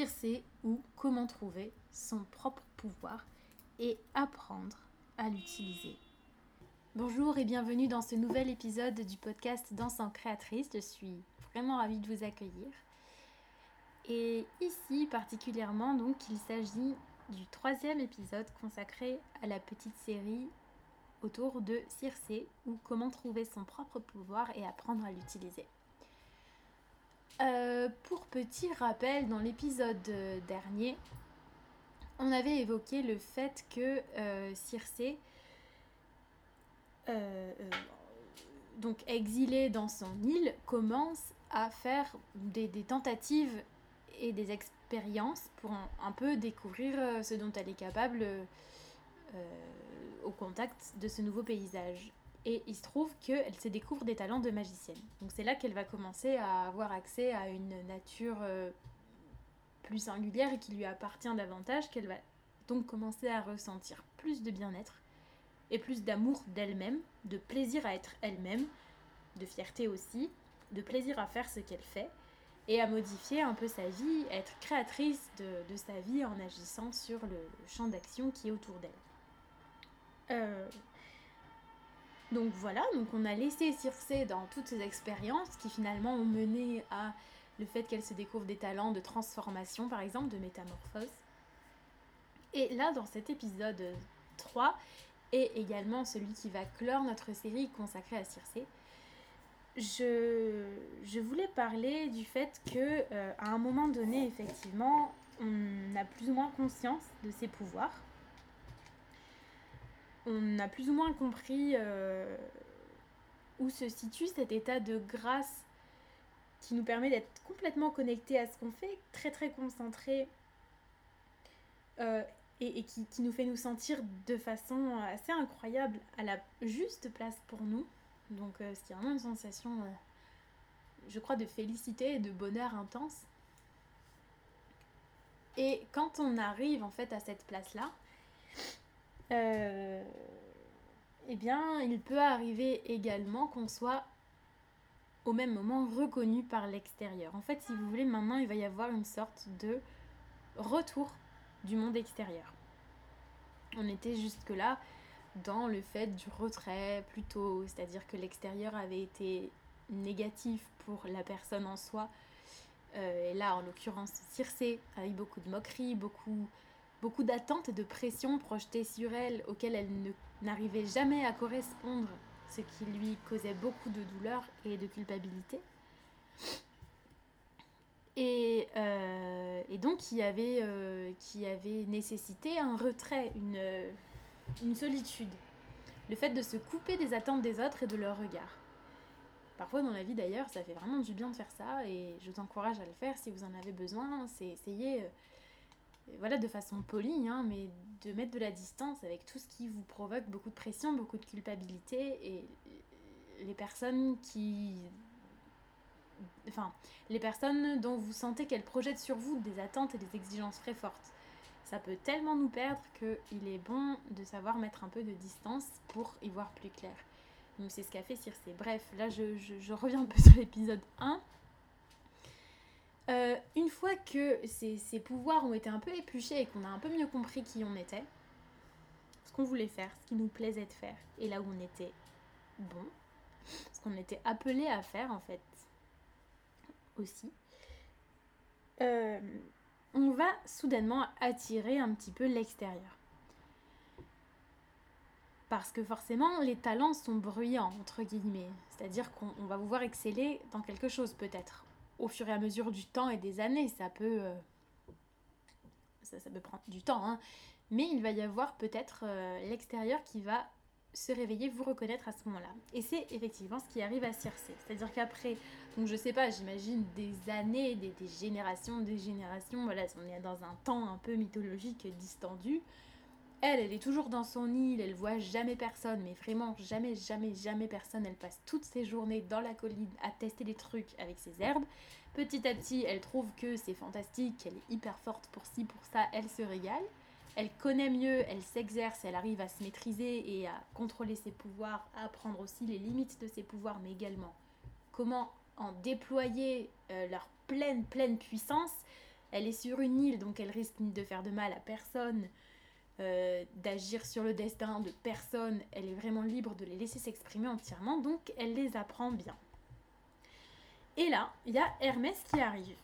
Circé ou comment trouver son propre pouvoir et apprendre à l'utiliser. Bonjour et bienvenue dans ce nouvel épisode du podcast Danse en créatrice. Je suis vraiment ravie de vous accueillir. Et ici particulièrement, donc, il s'agit du troisième épisode consacré à la petite série autour de Circé ou comment trouver son propre pouvoir et apprendre à l'utiliser. Euh, pour petit rappel, dans l'épisode dernier, on avait évoqué le fait que euh, Circé, euh, donc exilée dans son île, commence à faire des, tentatives et des expériences pour un, peu découvrir ce dont elle est capable au contact de ce nouveau paysage. Et il se trouve qu'elle se découvre des talents de magicienne. Donc c'est là qu'elle va commencer à avoir accès à une nature euh, plus singulière et qui lui appartient davantage, qu'elle va donc commencer à ressentir plus de bien-être et plus d'amour d'elle-même, de plaisir à être elle-même, de fierté aussi, de plaisir à faire ce qu'elle fait et à modifier un peu sa vie, être créatrice de, sa vie en agissant sur le, champ d'action qui est autour d'elle. Euh, donc voilà, donc on a laissé Circé dans toutes ces expériences qui finalement ont mené à le fait qu'elle se découvre des talents de transformation, par exemple, de métamorphose. Et là, dans cet épisode 3, et également celui qui va clore notre série consacrée à Circé, je, je voulais parler du fait que euh, à un moment donné, effectivement, on a plus ou moins conscience de ses pouvoirs on a plus ou moins compris euh, où se situe cet état de grâce qui nous permet d'être complètement connecté à ce qu'on fait, très très concentré euh, et, qui, nous fait nous sentir de façon assez incroyable à la juste place pour nous. Donc euh, c'est vraiment une sensation, je crois, de félicité et de bonheur intense. Et quand on arrive en fait à cette place-là, euh, eh bien, il peut arriver également qu'on soit au même moment reconnu par l'extérieur. En fait, si vous voulez, maintenant, il va y avoir une sorte de retour du monde extérieur. On était jusque-là dans le fait du retrait plutôt, c'est-à-dire que l'extérieur avait été négatif pour la personne en soi. Euh, et là, en l'occurrence, Circé, avec beaucoup de moqueries, beaucoup beaucoup d'attentes et de pressions projetées sur elle auxquelles elle n'arrivait jamais à correspondre, ce qui lui causait beaucoup de douleur et de culpabilité. Et, euh, donc qui avait, euh, qui avait nécessité un retrait, une, une solitude. Le fait de se couper des attentes des autres et de leur regard. Parfois dans la vie d'ailleurs, ça fait vraiment du bien de faire ça et je vous encourage à le faire si vous en avez besoin. C'est essayer euh, voilà, de façon polie, hein, mais de mettre de la distance avec tout ce qui vous provoque beaucoup de pression, beaucoup de culpabilité et les personnes qui. Enfin, les personnes dont vous sentez qu'elles projettent sur vous des attentes et des exigences très fortes. Ça peut tellement nous perdre qu'il est bon de savoir mettre un peu de distance pour y voir plus clair. Donc c'est ce qu'a fait Circe. Bref, là je, je reviens un peu sur l'épisode 1. Euh, une fois que ces, pouvoirs ont été un peu épluchés et qu'on a un peu mieux compris qui on était, ce qu'on voulait faire, ce qui nous plaisait de faire, et là où on était bon, ce qu'on était appelé à faire en fait aussi, euh, on va soudainement attirer un petit peu l'extérieur. Parce que forcément, les talents sont bruyants, entre guillemets. C'est-à-dire qu'on va vous voir exceller dans quelque chose peut-être au fur et à mesure du temps et des années. Ça peut, euh, ça, peut prendre du temps, hein. mais il va y avoir peut-être euh, l'extérieur qui va se réveiller, vous reconnaître à ce moment-là. Et c'est effectivement ce qui arrive à Circé. C'est-à-dire qu'après, donc je sais pas, j'imagine des années, des, des, générations, des générations, voilà, on est dans un temps un peu mythologique distendu. Elle, elle est toujours dans son île, elle voit jamais personne, mais vraiment jamais, jamais, jamais personne. Elle passe toutes ses journées dans la colline à tester des trucs avec ses herbes. Petit à petit, elle trouve que c'est fantastique, qu'elle est hyper forte pour ci, pour ça, elle se régale. Elle connaît mieux, elle s'exerce, elle arrive à se maîtriser et à contrôler ses pouvoirs, à apprendre aussi les limites de ses pouvoirs, mais également comment en déployer euh, leur pleine, pleine puissance Elle est sur une île, donc elle risque de faire de mal à personne, euh, d'agir sur le destin de personne. Elle est vraiment libre de les laisser s'exprimer entièrement, donc elle les apprend bien. Et là, il y a Hermès qui arrive.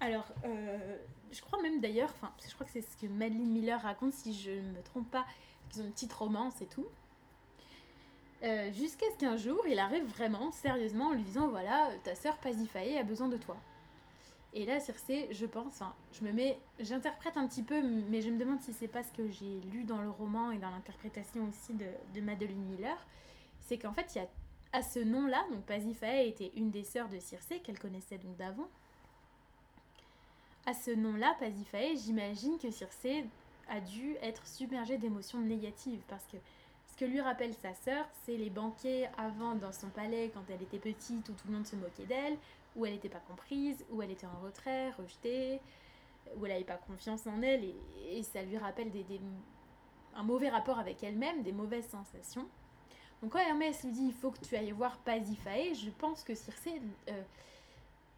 Alors, euh, je crois même d'ailleurs, enfin, je crois que c'est ce que Madeleine Miller raconte, si je ne me trompe pas, qu'ils ont une petite romance et tout. Euh, jusqu'à ce qu'un jour, il arrive vraiment, sérieusement, en lui disant voilà, ta sœur Pasiphae a besoin de toi. Et là, Circé, je pense, je me mets, j'interprète un petit peu, mais je me demande si c'est pas ce que j'ai lu dans le roman et dans l'interprétation aussi de, de Madeleine Miller, c'est qu'en fait, il y a à ce nom-là, donc Pasiphae était une des sœurs de Circé qu'elle connaissait donc d'avant. À ce nom-là, Pasiphae, j'imagine que Circé a dû être submergée d'émotions négatives parce que ce que lui rappelle sa sœur, c'est les banquets avant dans son palais quand elle était petite où tout le monde se moquait d'elle, où elle n'était pas comprise, où elle était en retrait, rejetée, où elle n'avait pas confiance en elle et, ça lui rappelle des, un mauvais rapport avec elle-même, des mauvaises sensations. Donc quand Hermès lui dit il faut que tu ailles voir Pasiphae, je pense que Circé euh,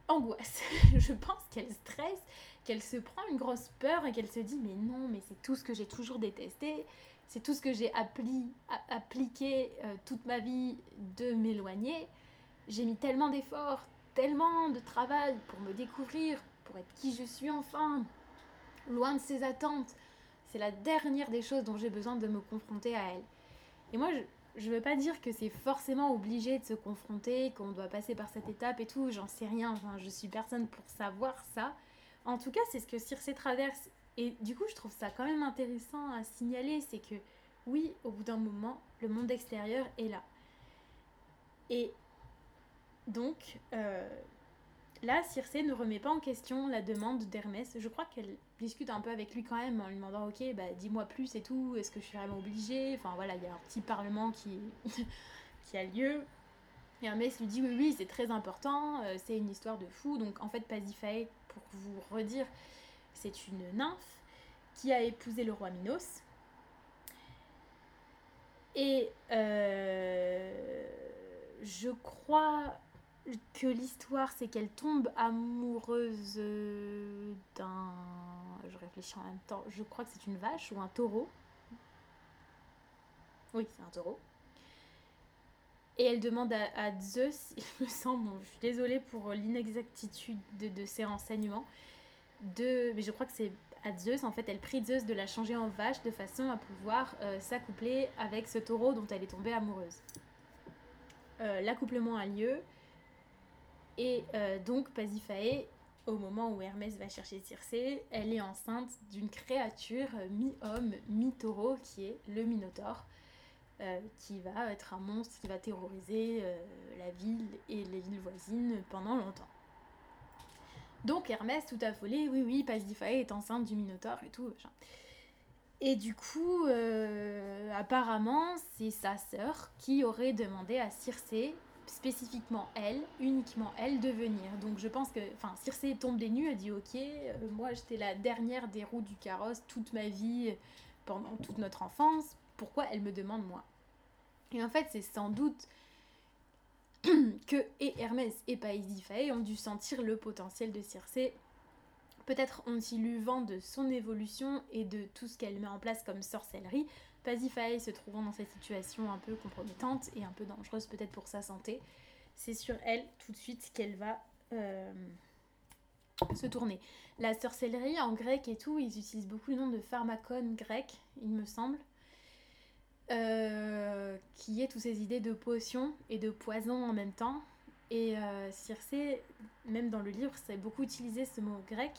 angoisse. je pense qu'elle stresse, qu'elle se prend une grosse peur et qu'elle se dit mais non mais c'est tout ce que j'ai toujours détesté, c'est tout ce que j'ai appliqué euh, toute ma vie de m'éloigner. J'ai mis tellement d'efforts, tellement de travail pour me découvrir, pour être qui je suis enfin, loin de ses attentes. C'est la dernière des choses dont j'ai besoin de me confronter à elle. Et moi, je ne veux pas dire que c'est forcément obligé de se confronter, qu'on doit passer par cette étape et tout, j'en sais rien, enfin, je suis personne pour savoir ça. En tout cas, c'est ce que Circe traverse et du coup, je trouve ça quand même intéressant à signaler, c'est que oui, au bout d'un moment, le monde extérieur est là. Et donc, euh, là, Circe ne remet pas en question la demande d'Hermès. Je crois qu'elle discute un peu avec lui quand même en lui demandant, ok, bah dis-moi plus et tout, est-ce que je suis vraiment obligée? Enfin voilà, il y a un petit parlement qui, qui a lieu. Et Hermès lui dit, oui, oui, c'est très important, euh, c'est une histoire de fou. Donc en fait, Pasiphae, pour vous redire, c'est une nymphe qui a épousé le roi Minos. Et euh, je crois que l'histoire, c'est qu'elle tombe amoureuse d'un... Je réfléchis en même temps. Je crois que c'est une vache ou un taureau. Oui, c'est un taureau. Et elle demande à, Zeus, il me semble, je suis désolée pour l'inexactitude de, ces renseignements, de, mais je crois que c'est à Zeus, en fait, elle prie Zeus de la changer en vache de façon à pouvoir euh, s'accoupler avec ce taureau dont elle est tombée amoureuse. Euh, l'accouplement a lieu, et euh, donc Pasiphae, au moment où Hermès va chercher Circé, elle est enceinte d'une créature mi-homme, mi-taureau, qui est le Minotaure, qui va être un monstre qui va terroriser la ville et les villes voisines pendant longtemps. Donc Hermès, tout affolé, oui, oui, Pasiphae est enceinte du Minotaure et tout. Et du coup, euh, apparemment, c'est sa sœur qui aurait demandé à Circé, spécifiquement elle, uniquement elle, de venir. Donc je pense que, enfin, Circé tombe des nues, elle dit ok, euh, moi j'étais la dernière des roues du carrosse toute ma vie, pendant toute notre enfance, pourquoi elle me demande moi? Et en fait, c'est sans doute que et Hermès et Paisifae ont dû sentir le potentiel de Circé. Peut-être ont-ils eu vent de son évolution et de tout ce qu'elle met en place comme sorcellerie. Pasiphae se trouvant dans cette situation un peu compromettante et un peu dangereuse peut-être pour sa santé, c'est sur elle tout de suite qu'elle va euh, se tourner. La sorcellerie en grec et tout, ils utilisent beaucoup le nom de pharmacon grec, il me semble. Euh, qui est toutes ces idées de potions et de poison en même temps. Et euh, Circé, même dans le livre, c'est beaucoup utilisé ce mot grec,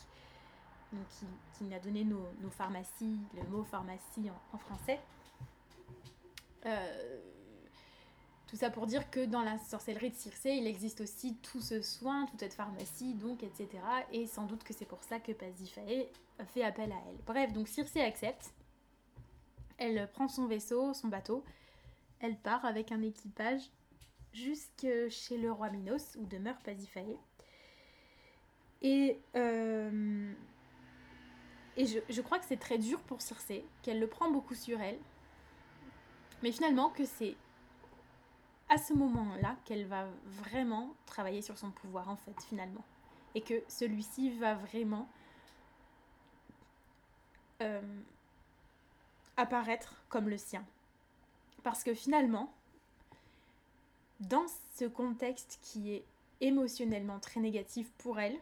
donc qui, qui a donné nos, nos, pharmacies, le mot pharmacie en, français. Euh, tout ça pour dire que dans la sorcellerie de Circé, il existe aussi tout ce soin, toute cette pharmacie, donc, etc. Et sans doute que c'est pour ça que Pasiphae fait appel à elle. Bref, donc Circé accepte. Elle prend son vaisseau, son bateau, elle part avec un équipage jusque chez le roi Minos où demeure Pasiphae. Et, euh, et je, crois que c'est très dur pour Circé, qu'elle le prend beaucoup sur elle. Mais finalement que c'est à ce moment-là qu'elle va vraiment travailler sur son pouvoir en fait finalement. Et que celui-ci va vraiment euh, apparaître comme le sien. Parce que finalement, dans ce contexte qui est émotionnellement très négatif pour elle,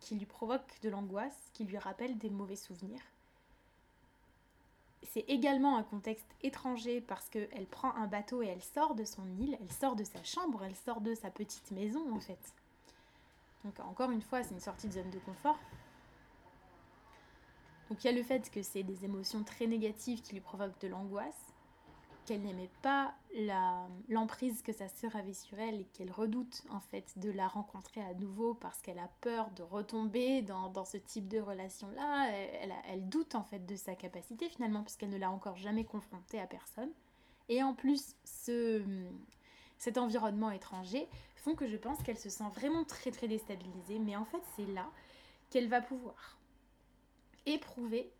qui lui provoque de l'angoisse, qui lui rappelle des mauvais souvenirs, c'est également un contexte étranger parce qu'elle prend un bateau et elle sort de son île, elle sort de sa chambre, elle sort de sa petite maison en fait. Donc encore une fois, c'est une sortie de zone de confort. Donc il y a le fait que c'est des émotions très négatives qui lui provoquent de l'angoisse, qu'elle n'aimait pas l'emprise que sa sœur avait sur elle et qu'elle redoute en fait de la rencontrer à nouveau parce qu'elle a peur de retomber dans, ce type de relation-là. Elle, elle, doute en fait de sa capacité finalement puisqu'elle ne l'a encore jamais confrontée à personne. Et en plus, ce, cet environnement étranger font que je pense qu'elle se sent vraiment très très déstabilisée. Mais en fait, c'est là qu'elle va pouvoir éprouver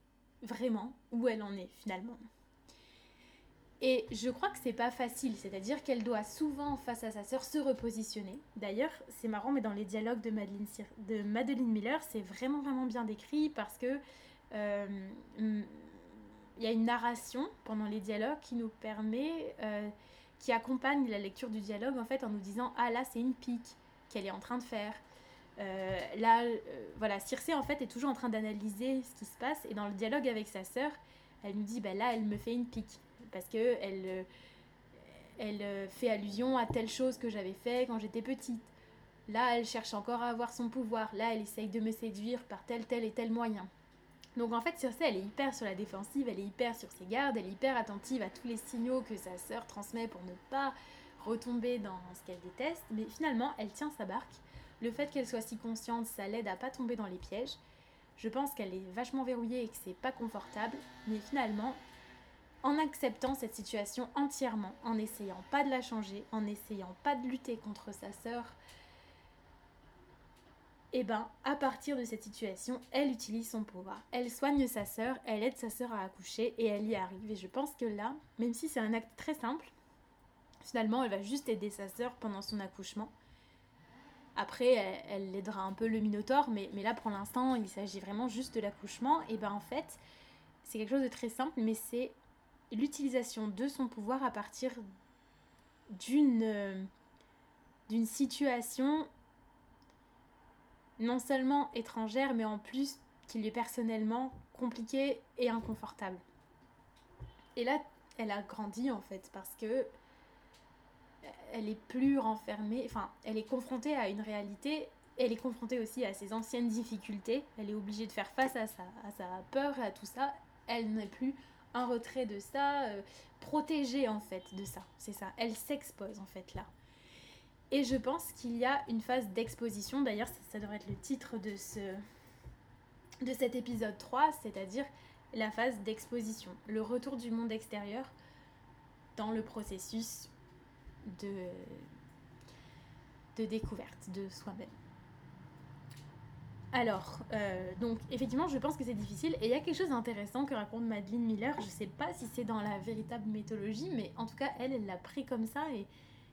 vraiment où elle en est finalement. Et je crois que c'est pas facile, c'est-à-dire qu'elle doit souvent, face à sa sœur, se repositionner. D'ailleurs, c'est marrant, mais dans les dialogues de Madeleine, de Miller, c'est vraiment, vraiment bien décrit parce que euh, il y a une narration pendant les dialogues qui nous permet, euh, qui accompagne la lecture du dialogue en fait en nous disant Ah là, c'est une pique qu'elle est en train de faire. Euh, là, voilà, Circé en fait est toujours en train d'analyser ce qui se passe et dans le dialogue avec sa sœur, elle nous dit bah là, elle me fait une pique parce que elle, euh, elle euh, fait allusion à telle chose que j'avais fait quand j'étais petite. Là, elle cherche encore à avoir son pouvoir. Là, elle essaye de me séduire par tel, tel et tel moyen. Donc en fait, ça, elle est hyper sur la défensive, elle est hyper sur ses gardes, elle est hyper attentive à tous les signaux que sa sœur transmet pour ne pas retomber dans ce qu'elle déteste. Mais finalement, elle tient sa barque. Le fait qu'elle soit si consciente, ça l'aide à pas tomber dans les pièges. Je pense qu'elle est vachement verrouillée et que c'est pas confortable. Mais finalement, en acceptant cette situation entièrement, en essayant pas de la changer, en essayant pas de lutter contre sa sœur, et eh ben à partir de cette situation, elle utilise son pouvoir. Elle soigne sa sœur, elle aide sa sœur à accoucher et elle y arrive. Et je pense que là, même si c'est un acte très simple, finalement elle va juste aider sa sœur pendant son accouchement. Après, elle, aidera un peu le Minotaure, mais, là pour l'instant, il s'agit vraiment juste de l'accouchement. Et ben en fait, c'est quelque chose de très simple, mais c'est l'utilisation de son pouvoir à partir d'une euh, d'une situation non seulement étrangère, mais en plus qui lui est personnellement compliquée et inconfortable. Et là, elle a grandi en fait, parce que elle est plus renfermée, enfin, elle est confrontée à une réalité, elle est confrontée aussi à ses anciennes difficultés, elle est obligée de faire face à sa, à sa peur, à tout ça, elle n'est plus un retrait de ça, euh, protégée en fait de ça. C'est ça. Elle s'expose en fait là. Et je pense qu'il y a une phase d'exposition, d'ailleurs ça, devrait être le titre de, ce, de cet épisode 3, c'est-à-dire la phase d'exposition, le retour du monde extérieur dans le processus de, de découverte de soi-même. Alors, euh, donc effectivement, je pense que c'est difficile. Et il y a quelque chose d'intéressant que raconte Madeleine Miller. Je sais pas si c'est dans la véritable mythologie, mais en tout cas, elle, elle l'a pris comme ça. Et,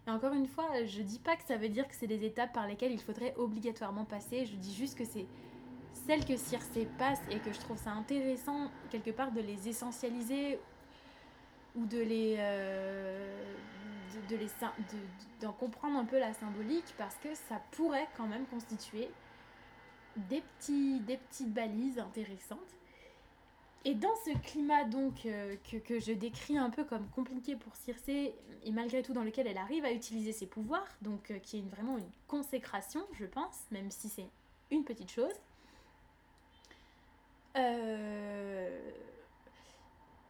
encore une fois, je dis pas que ça veut dire que c'est des étapes par lesquelles il faudrait obligatoirement passer. Je dis juste que c'est celle que Circe passe et que je trouve ça intéressant quelque part de les essentialiser ou de les euh, d'en comprendre un peu la symbolique parce que ça pourrait quand même constituer des, petits, des petites balises intéressantes. Et dans ce climat donc euh, que, que, je décris un peu comme compliqué pour Circe et malgré tout dans lequel elle arrive à utiliser ses pouvoirs, donc euh, qui est vraiment une consécration je pense, même si c'est une petite chose, euh,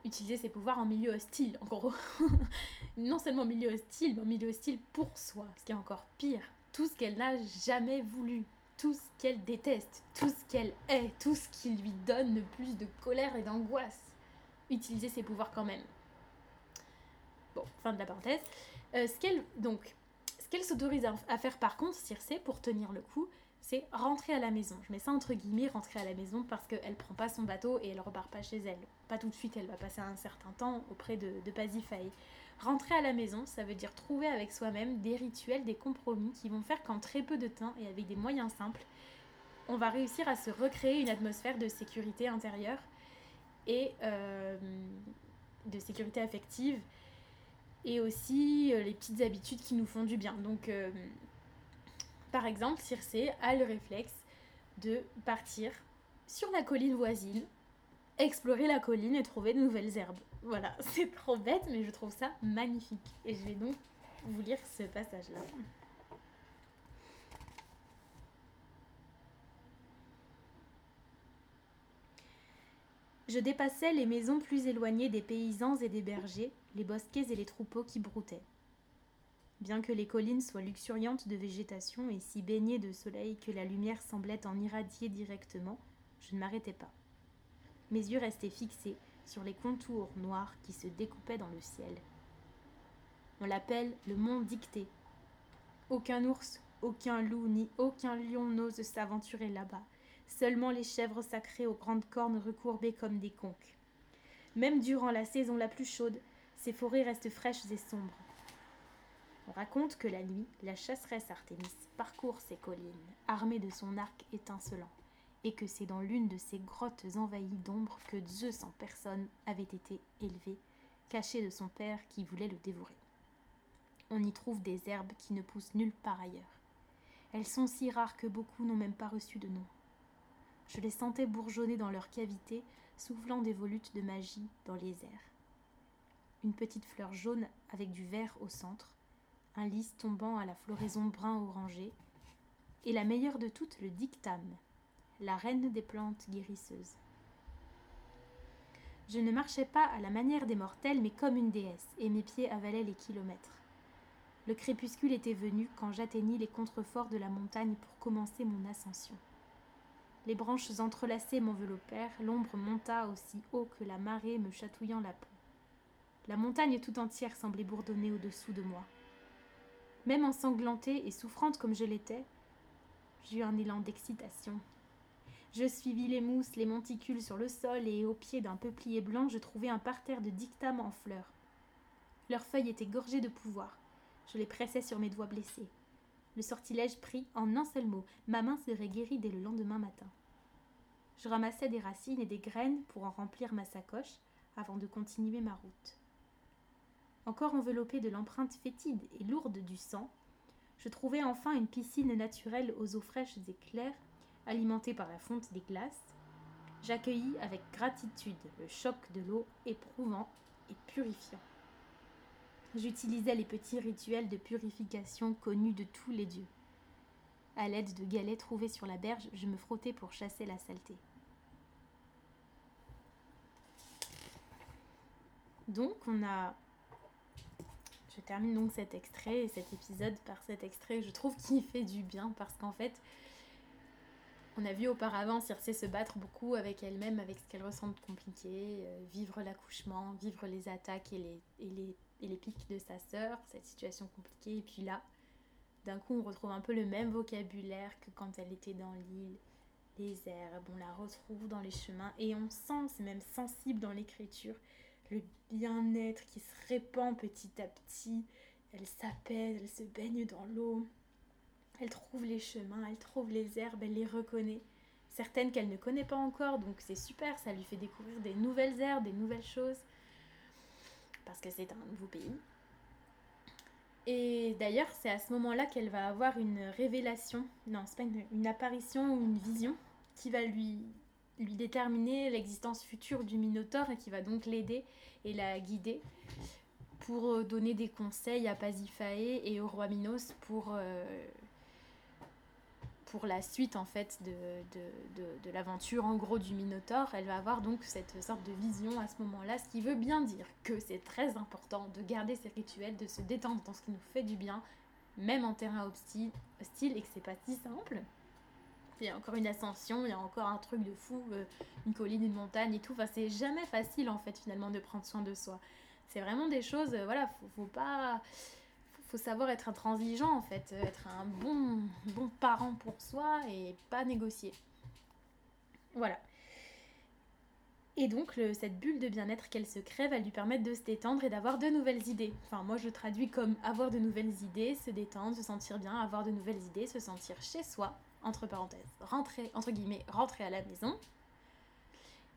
utiliser ses pouvoirs en milieu hostile en gros. non seulement en milieu hostile, mais en milieu hostile pour soi, ce qui est encore pire. Tout ce qu'elle n'a jamais voulu, tout ce qu'elle déteste, tout ce qu'elle est, tout ce qui lui donne le plus de colère et d'angoisse. Utiliser ses pouvoirs quand même. Bon, fin de la parenthèse. Euh, ce qu'elle donc, ce qu'elle s'autorise à, faire par contre, Circe, pour tenir le coup, c'est rentrer à la maison. Je mets ça entre guillemets, rentrer à la maison parce qu'elle prend pas son bateau et elle repart pas chez elle. Pas tout de suite, elle va passer un certain temps auprès de, de. Rentrer à la maison, ça veut dire trouver avec soi-même des rituels, des compromis qui vont faire qu'en très peu de temps et avec des moyens simples, on va réussir à se recréer une atmosphère de sécurité intérieure et de sécurité affective et aussi les petites habitudes qui nous font du bien. Donc par exemple, Circé a le réflexe de partir sur la colline voisine, explorer la colline et trouver de nouvelles herbes. Voilà, c'est trop bête, mais je trouve ça magnifique. Et je vais donc vous lire ce passage-là. Je dépassais les maisons plus éloignées des paysans et des bergers, les bosquets et les troupeaux qui broutaient. Bien que les collines soient luxuriantes de végétation et si baignées de soleil que la lumière semblait en irradier directement, je ne m'arrêtais pas. Mes yeux restaient fixés sur les contours noirs qui se découpaient dans le ciel. On l'appelle le mont Dicté. Aucun ours, aucun loup ni aucun lion n'ose s'aventurer là-bas. Seulement les chèvres sacrées aux grandes cornes recourbées comme des conques. Même durant la saison la plus chaude, ces forêts restent fraîches et sombres. On raconte que la nuit, la chasseresse Artémis parcourt ces collines, armée de son arc étincelant, et que c'est dans l'une de ces grottes envahies d'ombre que Zeus en personne avait été élevé, caché de son père qui voulait le dévorer. On y trouve des herbes qui ne poussent nulle part ailleurs. Elles sont si rares que beaucoup n'ont même pas reçu de nom. Je les sentais bourgeonner dans leurs cavités, soufflant des volutes de magie dans les airs. Une petite fleur jaune avec du vert au centre, un lys tombant à la floraison brun-orangé, et la meilleure de toutes, le dictame, la reine des plantes guérisseuses. Je ne marchais pas à la manière des mortels, mais comme une déesse, et mes pieds avalaient les kilomètres. Le crépuscule était venu quand j'atteignis les contreforts de la montagne pour commencer mon ascension. Les branches entrelacées m'enveloppèrent, l'ombre monta aussi haut que la marée me chatouillant la peau. La montagne tout entière semblait bourdonner au-dessous de moi. Même ensanglantée et souffrante comme je l'étais, j'eus un élan d'excitation. Je suivis les mousses, les monticules sur le sol et au pied d'un peuplier blanc, je trouvai un parterre de dictames en fleurs. Leurs feuilles étaient gorgées de pouvoir. Je les pressais sur mes doigts blessés. Le sortilège prit en un seul mot. Ma main serait guérie dès le lendemain matin. Je ramassai des racines et des graines pour en remplir ma sacoche avant de continuer ma route. Encore enveloppée de l'empreinte fétide et lourde du sang, je trouvai enfin une piscine naturelle aux eaux fraîches et claires, alimentée par la fonte des glaces. J'accueillis avec gratitude le choc de l'eau éprouvant et purifiant. J'utilisais les petits rituels de purification connus de tous les dieux. À l'aide de galets trouvés sur la berge, je me frottais pour chasser la saleté. Donc, on a je termine donc cet extrait et cet épisode par cet extrait. Je trouve qu'il fait du bien parce qu'en fait, on a vu auparavant Circé se battre beaucoup avec elle-même, avec ce qu'elle ressent de compliqué, euh, vivre l'accouchement, vivre les attaques et les, et pics de sa sœur, cette situation compliquée. Et puis là, d'un coup, on retrouve un peu le même vocabulaire que quand elle était dans l'île. Les herbes, on la retrouve dans les chemins et on sent, c'est même sensible dans l'écriture, le bien-être qui se répand petit à petit. Elle s'apaise, elle se baigne dans l'eau. Elle trouve les chemins, elle trouve les herbes, elle les reconnaît. Certaines qu'elle ne connaît pas encore, donc c'est super, ça lui fait découvrir des nouvelles herbes, des nouvelles choses. Parce que c'est un nouveau pays. Et d'ailleurs, c'est à ce moment-là qu'elle va avoir une révélation, non, c'est pas une, une apparition ou une vision qui va lui lui déterminer l'existence future du Minotaure et qui va donc l'aider et la guider pour euh, donner des conseils à Pasiphae et au roi Minos pour, euh, pour la suite en fait de, de, de, l'aventure en gros du Minotaure. Elle va avoir donc cette sorte de vision à ce moment-là, ce qui veut bien dire que c'est très important de garder ces rituels, de se détendre dans ce qui nous fait du bien, même en terrain hostile, et que c'est pas si simple il y a encore une ascension, il y a encore un truc de fou, euh, une colline, une montagne et tout. Enfin, c'est jamais facile en fait finalement de prendre soin de soi. C'est vraiment des choses, euh, voilà, faut, faut pas. Faut savoir être intransigeant en fait, euh, être un bon, bon parent pour soi et pas négocier. Voilà. Et donc, cette bulle de bien-être qu'elle se crée va lui permettre de se détendre et d'avoir de nouvelles idées. Enfin, moi, je traduis comme avoir de nouvelles idées, se détendre, se sentir bien, avoir de nouvelles idées, se sentir chez soi, entre parenthèses, rentrer, entre guillemets, rentrer à la maison.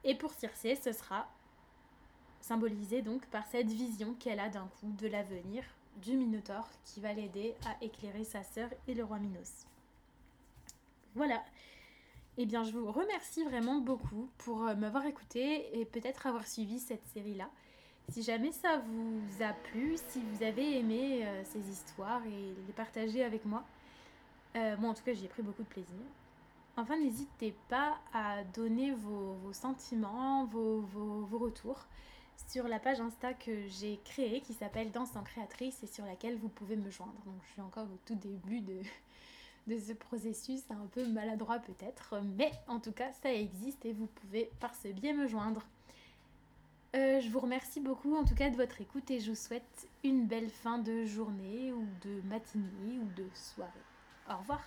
Et pour Circé, ce sera symbolisé donc par cette vision qu'elle a d'un coup de l'avenir du Minotaure qui va l'aider à éclairer sa sœur et le roi Minos. Voilà. Eh bien, je vous remercie vraiment beaucoup pour euh, m'avoir écouté et peut-être avoir suivi cette série-là. Si jamais ça vous a plu, si vous avez aimé euh, ces histoires et les partager avec moi, euh, moi en tout cas j'ai pris beaucoup de plaisir. Enfin, n'hésitez pas à donner vos, sentiments, vos, retours sur la page Insta que j'ai créée qui s'appelle Danse en créatrice et sur laquelle vous pouvez me joindre. Donc je suis encore au tout début de, de ce processus, un peu maladroit peut-être, mais en tout cas ça existe et vous pouvez par ce biais me joindre. Euh, je vous remercie beaucoup en tout cas de votre écoute et je vous souhaite une belle fin de journée ou de matinée ou de soirée. Au revoir